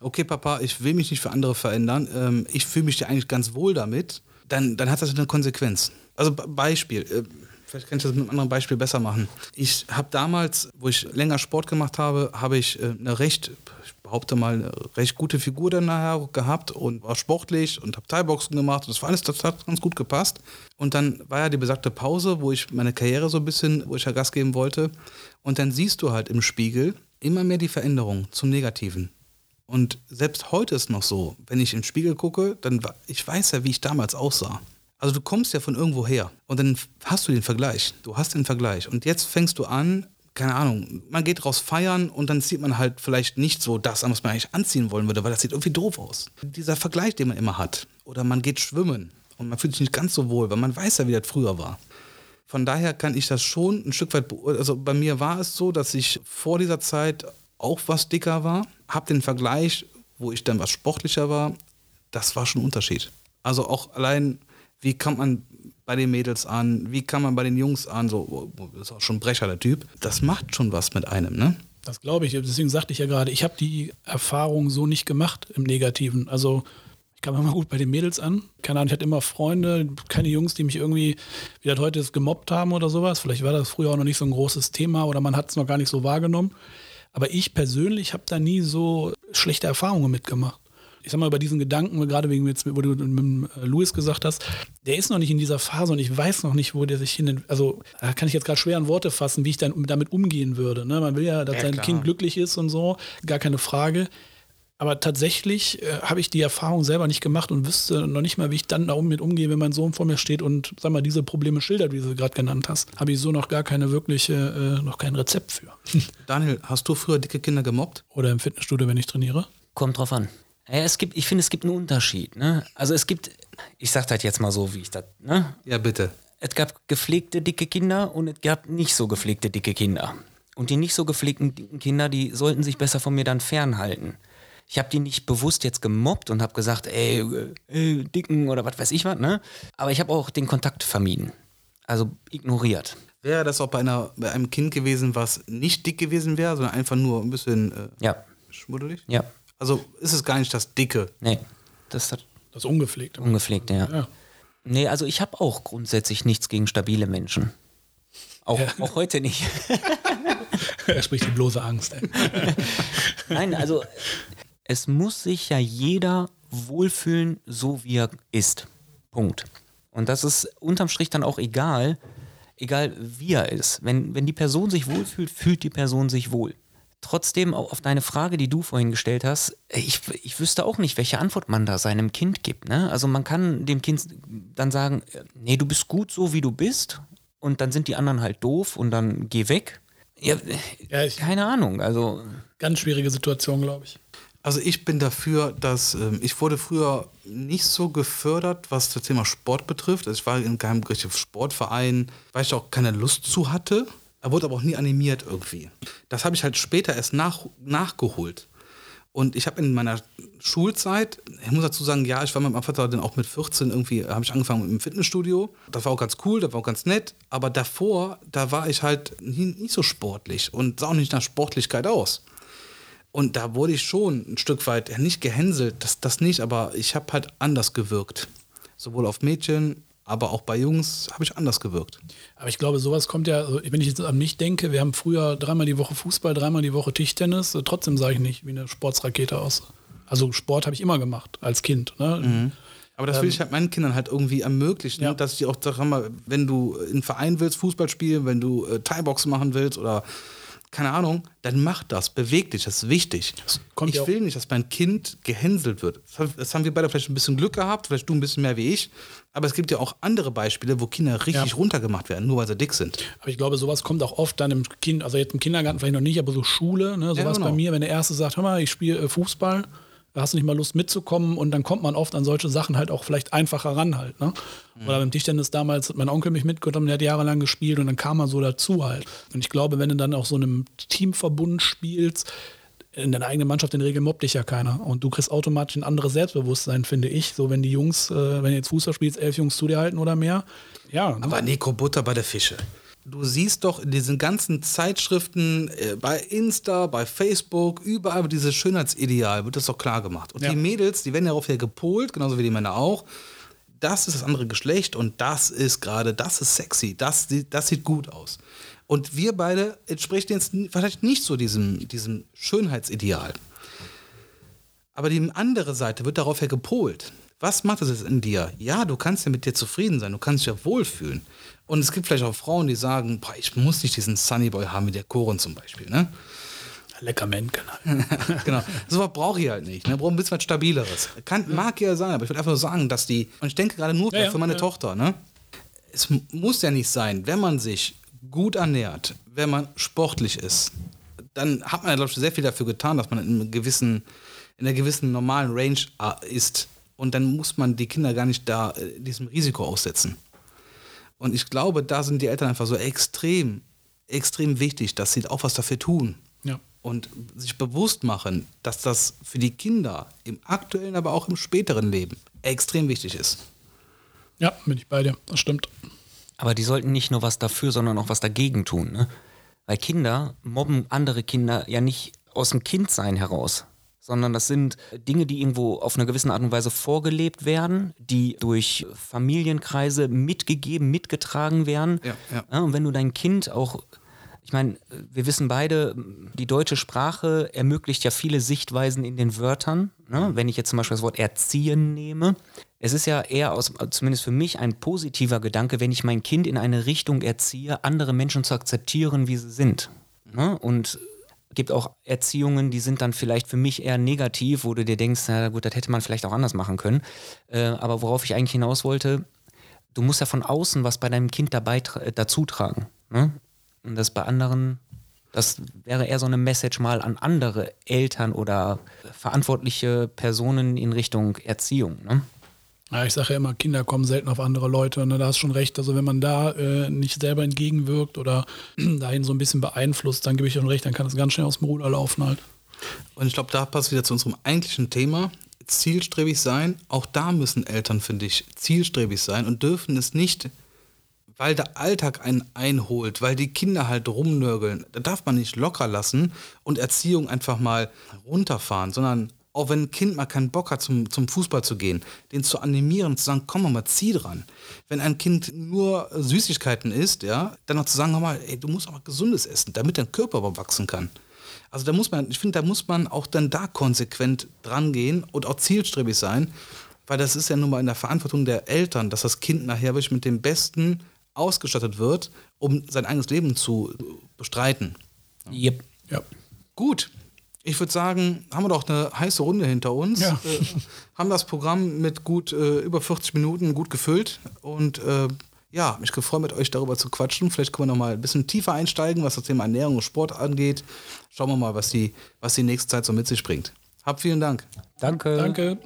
okay, Papa, ich will mich nicht für andere verändern, ähm, ich fühle mich ja eigentlich ganz wohl damit, dann, dann hat das eine Konsequenz. Also Be- Beispiel, äh, vielleicht kann ich das mit einem anderen Beispiel besser machen. Ich habe damals, wo ich länger Sport gemacht habe, habe ich äh, eine recht, ich behaupte mal, eine recht gute Figur dann nachher gehabt und war sportlich und habe Thai-Boxen gemacht. Das war alles, das hat ganz gut gepasst. Und dann war ja die besagte Pause, wo ich meine Karriere so ein bisschen, wo ich ja Gas geben wollte. Und dann siehst du halt im Spiegel immer mehr die Veränderung zum Negativen. Und selbst heute ist noch so, wenn ich im Spiegel gucke, dann ich weiß ja, wie ich damals aussah. Also du kommst ja von irgendwo her und dann hast du den Vergleich. Du hast den Vergleich und jetzt fängst du an, keine Ahnung, man geht raus feiern und dann sieht man halt vielleicht nicht so das an, was man eigentlich anziehen wollen würde, weil das sieht irgendwie doof aus. Dieser Vergleich, den man immer hat. Oder man geht schwimmen und man fühlt sich nicht ganz so wohl, weil man weiß ja, wie das früher war. Von daher kann ich das schon ein Stück weit, also bei mir war es so, dass ich vor dieser Zeit auch was dicker war, habe den Vergleich, wo ich dann was sportlicher war, das war schon ein Unterschied. Also auch allein, wie kommt man bei den Mädels an, wie kann man bei den Jungs an, so, ist auch schon ein Brecher der Typ. Das macht schon was mit einem, ne? Das glaube ich. Deswegen sagte ich ja gerade, ich habe die Erfahrung so nicht gemacht im Negativen. Also ich kam immer gut bei den Mädels an. Keine Ahnung, ich hatte immer Freunde, keine Jungs, die mich irgendwie, wie das heute ist, gemobbt haben oder sowas. Vielleicht war das früher auch noch nicht so ein großes Thema oder man hat es noch gar nicht so wahrgenommen. Aber ich persönlich habe da nie so schlechte Erfahrungen mitgemacht ich sag mal, über diesen Gedanken, gerade wegen jetzt, wo du mit äh, Louis gesagt hast, der ist noch nicht in dieser Phase und ich weiß noch nicht, wo der sich hin, also da kann ich jetzt gerade schwer in Worte fassen, wie ich dann damit umgehen würde. Ne? Man will ja, dass ja, sein klar. Kind glücklich ist und so, gar keine Frage. Aber tatsächlich äh, habe ich die Erfahrung selber nicht gemacht und wüsste noch nicht mal, wie ich dann damit umgehe, wenn mein Sohn vor mir steht und sag mal, diese Probleme schildert, wie du sie gerade genannt hast. Habe ich so noch gar keine wirkliche, äh, noch kein Rezept für. (laughs) Daniel, hast du früher dicke Kinder gemobbt? Oder im Fitnessstudio, wenn ich trainiere? Kommt drauf an. Ja, es gibt, ich finde, es gibt einen Unterschied. Ne? Also es gibt, ich sage das jetzt mal so, wie ich das. Ne? Ja, bitte. Es gab gepflegte dicke Kinder und es gab nicht so gepflegte dicke Kinder. Und die nicht so gepflegten dicken Kinder, die sollten sich besser von mir dann fernhalten. Ich habe die nicht bewusst jetzt gemobbt und habe gesagt, ey, ey, dicken oder was weiß ich was, ne? Aber ich habe auch den Kontakt vermieden. Also ignoriert. Wäre das auch bei, einer, bei einem Kind gewesen, was nicht dick gewesen wäre, sondern einfach nur ein bisschen äh, ja. schmuddelig? Ja. Also ist es gar nicht das Dicke. Nee, das ist das Ungepflegte. Ungepflegte, ja. ja. Nee, also ich habe auch grundsätzlich nichts gegen stabile Menschen. Auch, ja. auch heute nicht. (laughs) er spricht die bloße Angst. Ey. (laughs) Nein, also es muss sich ja jeder wohlfühlen, so wie er ist. Punkt. Und das ist unterm Strich dann auch egal, egal wie er ist. Wenn, wenn die Person sich wohlfühlt, fühlt die Person sich wohl. Trotzdem, auf deine Frage, die du vorhin gestellt hast, ich, ich wüsste auch nicht, welche Antwort man da seinem Kind gibt. Ne? Also man kann dem Kind dann sagen, nee, du bist gut so, wie du bist und dann sind die anderen halt doof und dann geh weg. Ja, ja ich, keine Ahnung, also... Ganz schwierige Situation, glaube ich. Also ich bin dafür, dass ähm, ich wurde früher nicht so gefördert, was das Thema Sport betrifft. Also ich war in keinem richtigen Sportverein, weil ich auch keine Lust zu hatte. Er wurde aber auch nie animiert irgendwie. Das habe ich halt später erst nach, nachgeholt. Und ich habe in meiner Schulzeit, ich muss dazu sagen, ja, ich war mit meinem Vater dann auch mit 14 irgendwie, habe ich angefangen mit dem Fitnessstudio. Das war auch ganz cool, das war auch ganz nett. Aber davor, da war ich halt nie, nicht so sportlich und sah auch nicht nach Sportlichkeit aus. Und da wurde ich schon ein Stück weit, nicht gehänselt, das, das nicht, aber ich habe halt anders gewirkt. Sowohl auf Mädchen aber auch bei Jungs habe ich anders gewirkt. Aber ich glaube, sowas kommt ja, also wenn ich jetzt an mich denke, wir haben früher dreimal die Woche Fußball, dreimal die Woche Tischtennis, trotzdem sage ich nicht wie eine Sportsrakete aus. Also Sport habe ich immer gemacht als Kind. Ne? Mhm. Aber das will ähm, ich halt meinen Kindern halt irgendwie ermöglichen, ja. dass ich auch, sag mal, wenn du in Verein willst, Fußball spielen, wenn du äh, Thai-Boxen machen willst oder keine Ahnung, dann mach das, beweg dich, das ist wichtig. Das ich will nicht, dass mein Kind gehänselt wird. Das haben wir beide vielleicht ein bisschen Glück gehabt, vielleicht du ein bisschen mehr wie ich. Aber es gibt ja auch andere Beispiele, wo Kinder richtig ja. runtergemacht werden, nur weil sie dick sind. Aber ich glaube, sowas kommt auch oft dann im Kind, also jetzt im Kindergarten vielleicht noch nicht, aber so Schule, ne, sowas ja, genau. bei mir, wenn der Erste sagt, hör mal, ich spiele äh, Fußball, hast du nicht mal Lust mitzukommen und dann kommt man oft an solche Sachen halt auch vielleicht einfacher ran halt. Ne? Mhm. Oder beim Tischtennis damals hat mein Onkel mich mitgenommen, der hat jahrelang gespielt und dann kam man so dazu halt. Und ich glaube, wenn du dann auch so einem Teamverbund spielst, in deiner eigenen Mannschaft in der Regel mobbt dich ja keiner. Und du kriegst automatisch ein anderes Selbstbewusstsein, finde ich. So, wenn die Jungs, äh, wenn du jetzt Fußball spielst, elf Jungs zu dir halten oder mehr. Ja. Aber Nico Butter bei der Fische. Du siehst doch in diesen ganzen Zeitschriften, äh, bei Insta, bei Facebook, überall dieses Schönheitsideal wird das doch klar gemacht. Und ja. die Mädels, die werden darauf ja gepolt, genauso wie die Männer auch. Das ist das andere Geschlecht und das ist gerade, das ist sexy, das, das sieht gut aus. Und wir beide entsprechen jetzt vielleicht nicht so diesem, diesem Schönheitsideal. Aber die andere Seite wird darauf ja gepolt. Was macht es in dir? Ja, du kannst ja mit dir zufrieden sein, du kannst dich ja wohlfühlen. Und es gibt vielleicht auch Frauen, die sagen, boah, ich muss nicht diesen Sunnyboy haben wie der Koren zum Beispiel. Ne? Lecker Männchen. (laughs) genau. So was brauche ich halt nicht. Ne? Brauche ein bisschen was Stabileres. Kann, mag ja sein, aber ich würde einfach nur sagen, dass die, und ich denke gerade nur ja, für meine ja. Tochter, ne? es muss ja nicht sein, wenn man sich gut ernährt, wenn man sportlich ist, dann hat man ja, glaube ich, sehr viel dafür getan, dass man in, einem gewissen, in einer gewissen normalen Range äh, ist. Und dann muss man die Kinder gar nicht da äh, diesem Risiko aussetzen. Und ich glaube, da sind die Eltern einfach so extrem, extrem wichtig, dass sie auch was dafür tun. Ja. Und sich bewusst machen, dass das für die Kinder im aktuellen, aber auch im späteren Leben extrem wichtig ist. Ja, bin ich bei dir. Das stimmt. Aber die sollten nicht nur was dafür, sondern auch was dagegen tun. Ne? Weil Kinder mobben andere Kinder ja nicht aus dem Kindsein heraus, sondern das sind Dinge, die irgendwo auf eine gewisse Art und Weise vorgelebt werden, die durch Familienkreise mitgegeben, mitgetragen werden. Ja, ja. und wenn du dein Kind auch, ich meine, wir wissen beide, die deutsche Sprache ermöglicht ja viele Sichtweisen in den Wörtern. Ne? Wenn ich jetzt zum Beispiel das Wort erziehen nehme, es ist ja eher aus, zumindest für mich ein positiver Gedanke, wenn ich mein Kind in eine Richtung erziehe, andere Menschen zu akzeptieren, wie sie sind. Ne? Und gibt auch Erziehungen, die sind dann vielleicht für mich eher negativ, wo du dir denkst, na gut, das hätte man vielleicht auch anders machen können. Äh, aber worauf ich eigentlich hinaus wollte, du musst ja von außen was bei deinem Kind dabei tra- äh. Ne? Und das bei anderen, das wäre eher so eine Message mal an andere Eltern oder verantwortliche Personen in Richtung Erziehung. Ne? Ja, ich sage ja immer, Kinder kommen selten auf andere Leute. Ne? Da hast schon recht. Also wenn man da äh, nicht selber entgegenwirkt oder (clears throat) dahin so ein bisschen beeinflusst, dann gebe ich schon recht, dann kann es ganz schnell aus dem Ruder laufen halt. Und ich glaube, da passt wieder zu unserem eigentlichen Thema. Zielstrebig sein. Auch da müssen Eltern, finde ich, zielstrebig sein und dürfen es nicht, weil der Alltag einen einholt, weil die Kinder halt rumnörgeln. Da darf man nicht locker lassen und Erziehung einfach mal runterfahren, sondern auch wenn ein Kind mal keinen Bock hat, zum, zum Fußball zu gehen, den zu animieren, zu sagen, komm mal, zieh dran. Wenn ein Kind nur Süßigkeiten isst, ja, dann noch zu sagen, hör mal, ey, du musst auch mal Gesundes essen, damit dein Körper aber wachsen kann. Also da muss man, ich finde, da muss man auch dann da konsequent dran gehen und auch zielstrebig sein, weil das ist ja nun mal in der Verantwortung der Eltern, dass das Kind nachher wirklich mit dem Besten ausgestattet wird, um sein eigenes Leben zu bestreiten. Yep. Ja. Gut, ich würde sagen, haben wir doch eine heiße Runde hinter uns. Ja. Äh, haben das Programm mit gut äh, über 40 Minuten gut gefüllt und äh, ja, mich gefreut, mit euch darüber zu quatschen. Vielleicht können wir noch mal ein bisschen tiefer einsteigen, was das Thema Ernährung und Sport angeht. Schauen wir mal, was die, was die nächste Zeit so mit sich bringt. Habt vielen Dank. Danke. Danke.